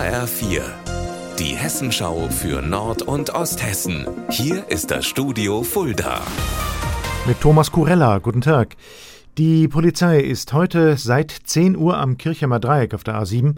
HR4, die Hessenschau für Nord- und Osthessen. Hier ist das Studio Fulda. Mit Thomas Kurella, guten Tag. Die Polizei ist heute seit 10 Uhr am Kirchheimer Dreieck auf der A7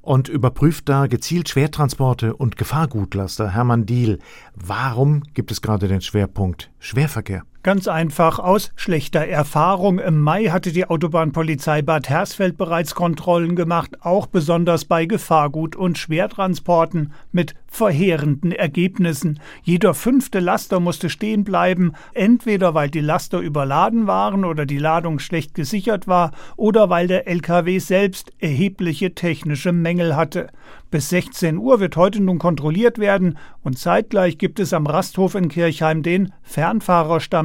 und überprüft da gezielt Schwertransporte und Gefahrgutlaster. Hermann Diel, warum gibt es gerade den Schwerpunkt Schwerverkehr? Ganz einfach aus schlechter Erfahrung. Im Mai hatte die Autobahnpolizei Bad Hersfeld bereits Kontrollen gemacht, auch besonders bei Gefahrgut- und Schwertransporten mit verheerenden Ergebnissen. Jeder fünfte Laster musste stehen bleiben, entweder weil die Laster überladen waren oder die Ladung schlecht gesichert war oder weil der LKW selbst erhebliche technische Mängel hatte. Bis 16 Uhr wird heute nun kontrolliert werden und zeitgleich gibt es am Rasthof in Kirchheim den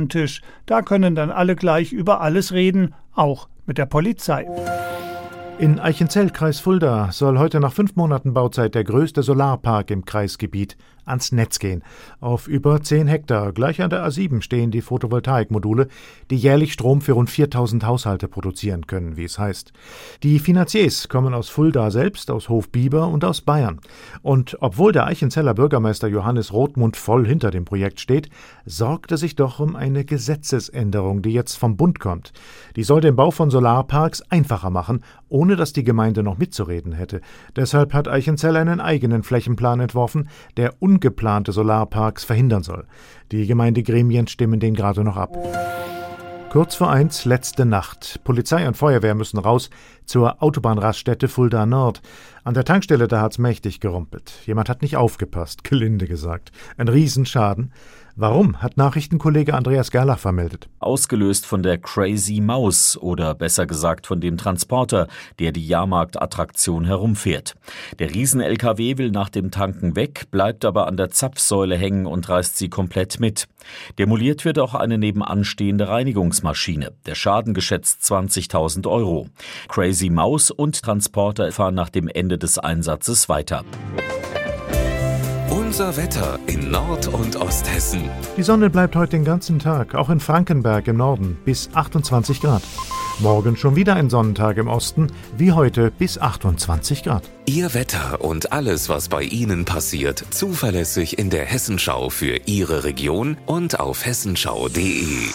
Fernfahrerstammtisch. Da können dann alle gleich über alles reden, auch mit der Polizei. In Eichenzell, Kreis Fulda, soll heute nach fünf Monaten Bauzeit der größte Solarpark im Kreisgebiet ans Netz gehen. Auf über 10 Hektar, gleich an der A7, stehen die Photovoltaikmodule, die jährlich Strom für rund 4000 Haushalte produzieren können, wie es heißt. Die Finanziers kommen aus Fulda selbst, aus Hofbiber und aus Bayern. Und obwohl der Eichenzeller Bürgermeister Johannes Rothmund voll hinter dem Projekt steht, sorgt er sich doch um eine Gesetzesänderung, die jetzt vom Bund kommt. Die soll den Bau von Solarparks einfacher machen, ohne dass die Gemeinde noch mitzureden hätte. Deshalb hat Eichenzell einen eigenen Flächenplan entworfen, der ungeplante Solarparks verhindern soll. Die Gemeindegremien stimmen den gerade noch ab. Kurz vor eins, letzte Nacht. Polizei und Feuerwehr müssen raus zur Autobahnraststätte Fulda Nord. An der Tankstelle da hat's mächtig gerumpelt. Jemand hat nicht aufgepasst, gelinde gesagt. Ein Riesenschaden. Warum, hat Nachrichtenkollege Andreas Gerlach vermeldet. Ausgelöst von der Crazy Maus oder besser gesagt von dem Transporter, der die Jahrmarktattraktion herumfährt. Der Riesen-LKW will nach dem Tanken weg, bleibt aber an der Zapfsäule hängen und reißt sie komplett mit. Demoliert wird auch eine nebenanstehende Reinigungsmaschine. Der Schaden geschätzt 20.000 Euro. Crazy Maus und Transporter fahren nach dem Ende des Einsatzes weiter. Unser Wetter in Nord- und Osthessen. Die Sonne bleibt heute den ganzen Tag, auch in Frankenberg im Norden, bis 28 Grad. Morgen schon wieder ein Sonnentag im Osten, wie heute bis 28 Grad. Ihr Wetter und alles, was bei Ihnen passiert, zuverlässig in der Hessenschau für Ihre Region und auf hessenschau.de.